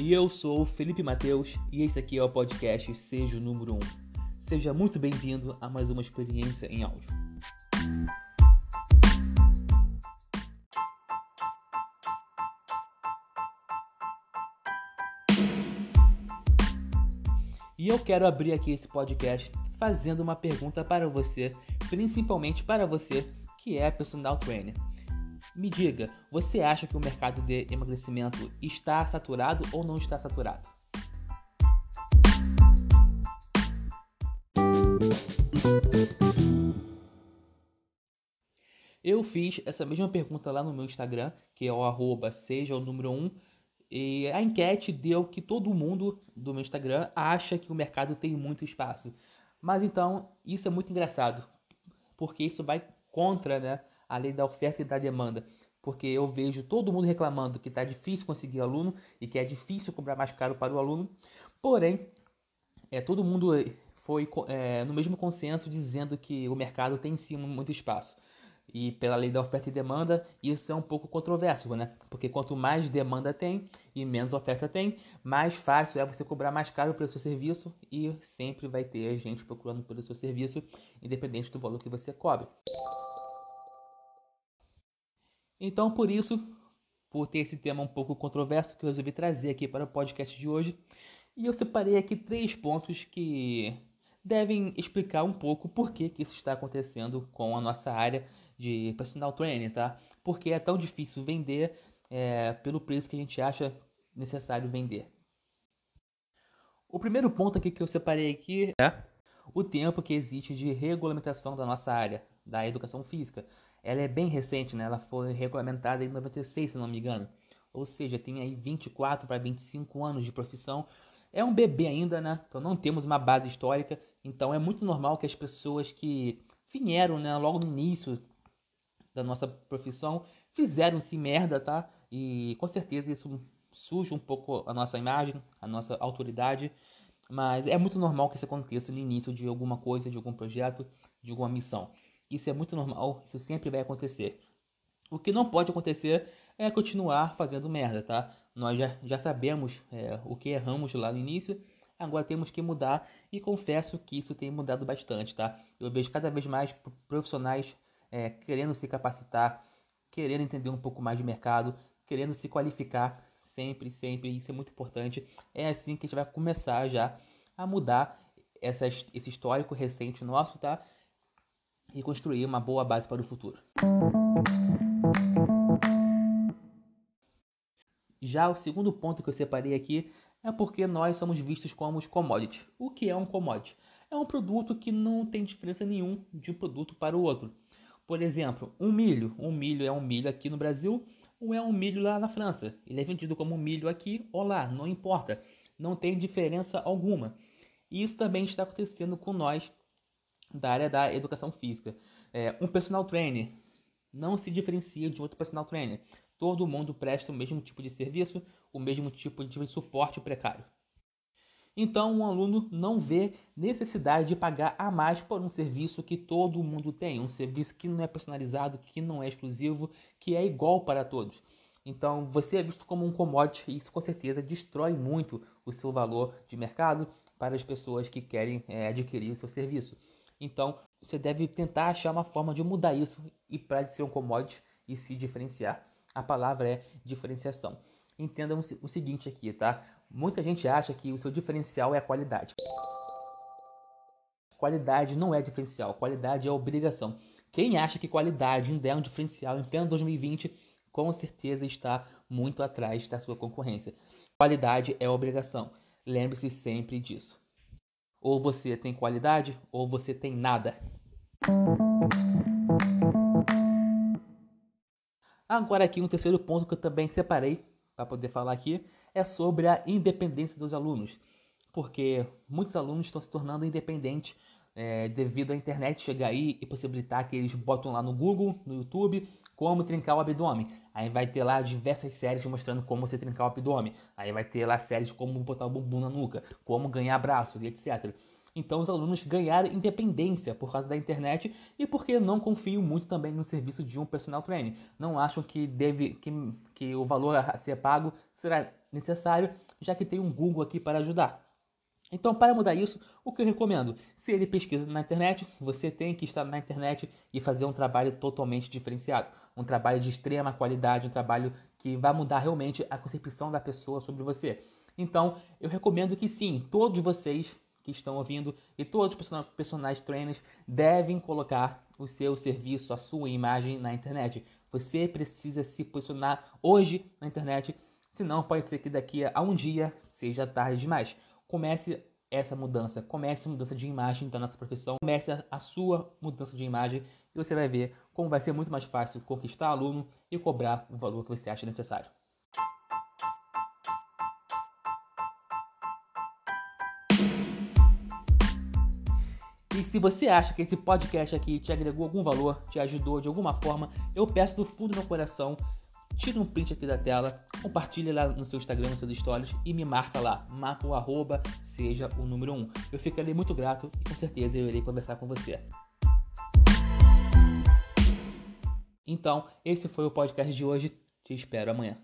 E eu sou o Felipe Mateus e esse aqui é o podcast Seja o Número 1. Seja muito bem-vindo a mais uma experiência em áudio. E eu quero abrir aqui esse podcast fazendo uma pergunta para você, principalmente para você que é personal trainer. Me diga, você acha que o mercado de emagrecimento está saturado ou não está saturado? Eu fiz essa mesma pergunta lá no meu Instagram, que é o arroba seja o número 1, e a enquete deu que todo mundo do meu Instagram acha que o mercado tem muito espaço. Mas então, isso é muito engraçado, porque isso vai contra né, a lei da oferta e da demanda. Porque eu vejo todo mundo reclamando que está difícil conseguir aluno e que é difícil cobrar mais caro para o aluno. Porém, é, todo mundo foi é, no mesmo consenso dizendo que o mercado tem sim muito espaço. E pela lei da oferta e demanda, isso é um pouco controverso, né? Porque quanto mais demanda tem e menos oferta tem, mais fácil é você cobrar mais caro pelo seu serviço e sempre vai ter gente procurando pelo seu serviço, independente do valor que você cobre. Então, por isso, por ter esse tema um pouco controverso que eu resolvi trazer aqui para o podcast de hoje, e eu separei aqui três pontos que devem explicar um pouco por que, que isso está acontecendo com a nossa área de personal training, tá? Porque é tão difícil vender é, pelo preço que a gente acha necessário vender. O primeiro ponto aqui que eu separei aqui é o tempo que existe de regulamentação da nossa área, da educação física ela é bem recente, né? Ela foi regulamentada em 96, se não me engano. Ou seja, tem aí 24 para 25 anos de profissão. É um bebê ainda, né? Então não temos uma base histórica. Então é muito normal que as pessoas que vieram, né, logo no início da nossa profissão, fizeram-se merda, tá? E com certeza isso suja um pouco a nossa imagem, a nossa autoridade. Mas é muito normal que isso aconteça no início de alguma coisa, de algum projeto, de alguma missão. Isso é muito normal, isso sempre vai acontecer. O que não pode acontecer é continuar fazendo merda, tá? Nós já, já sabemos é, o que erramos lá no início, agora temos que mudar e confesso que isso tem mudado bastante, tá? Eu vejo cada vez mais profissionais é, querendo se capacitar, querendo entender um pouco mais de mercado, querendo se qualificar sempre, sempre, isso é muito importante. É assim que a gente vai começar já a mudar essa, esse histórico recente nosso, tá? e construir uma boa base para o futuro. Já o segundo ponto que eu separei aqui é porque nós somos vistos como os commodities. O que é um commodity? É um produto que não tem diferença nenhuma de um produto para o outro. Por exemplo, um milho. Um milho é um milho aqui no Brasil ou é um milho lá na França. Ele é vendido como milho aqui ou lá, não importa. Não tem diferença alguma. E isso também está acontecendo com nós da área da educação física. É, um personal trainer não se diferencia de outro personal trainer. Todo mundo presta o mesmo tipo de serviço, o mesmo tipo de suporte precário. Então, um aluno não vê necessidade de pagar a mais por um serviço que todo mundo tem, um serviço que não é personalizado, que não é exclusivo, que é igual para todos. Então, você é visto como um commodity e isso com certeza destrói muito o seu valor de mercado para as pessoas que querem é, adquirir o seu serviço. Então, você deve tentar achar uma forma de mudar isso e para ser um commodity e se diferenciar. A palavra é diferenciação. Entendam o seguinte aqui, tá? Muita gente acha que o seu diferencial é a qualidade. Qualidade não é diferencial, qualidade é obrigação. Quem acha que qualidade ainda é um diferencial em pleno 2020, com certeza está muito atrás da sua concorrência. Qualidade é obrigação. Lembre-se sempre disso. Ou você tem qualidade, ou você tem nada. Agora aqui um terceiro ponto que eu também separei para poder falar aqui é sobre a independência dos alunos, porque muitos alunos estão se tornando independentes é, devido à internet chegar aí e possibilitar que eles botam lá no Google, no YouTube, como trincar o abdômen. Aí vai ter lá diversas séries mostrando como você trincar o abdômen. Aí vai ter lá séries como botar o bumbum na nuca, como ganhar braço, etc. Então os alunos ganharam independência por causa da internet e porque não confiam muito também no serviço de um personal trainer. Não acham que deve que, que o valor a ser pago será necessário já que tem um Google aqui para ajudar. Então, para mudar isso, o que eu recomendo? Se ele pesquisa na internet, você tem que estar na internet e fazer um trabalho totalmente diferenciado. Um trabalho de extrema qualidade, um trabalho que vai mudar realmente a concepção da pessoa sobre você. Então, eu recomendo que sim, todos vocês que estão ouvindo e todos os personagens trainers devem colocar o seu serviço, a sua imagem na internet. Você precisa se posicionar hoje na internet, senão pode ser que daqui a um dia seja tarde demais comece essa mudança, comece a mudança de imagem da nossa profissão, comece a, sua mudança de imagem e você vai ver como vai ser muito mais fácil conquistar aluno e cobrar o valor que você acha necessário. E se você acha que esse podcast aqui te agregou algum valor, te ajudou de alguma forma, eu peço do fundo do meu coração tira um print aqui da tela, compartilha lá no seu Instagram, nos seus stories e me marca lá, marca o arroba, seja o número 1. Eu ficarei muito grato e com certeza eu irei conversar com você. Então, esse foi o podcast de hoje. Te espero amanhã.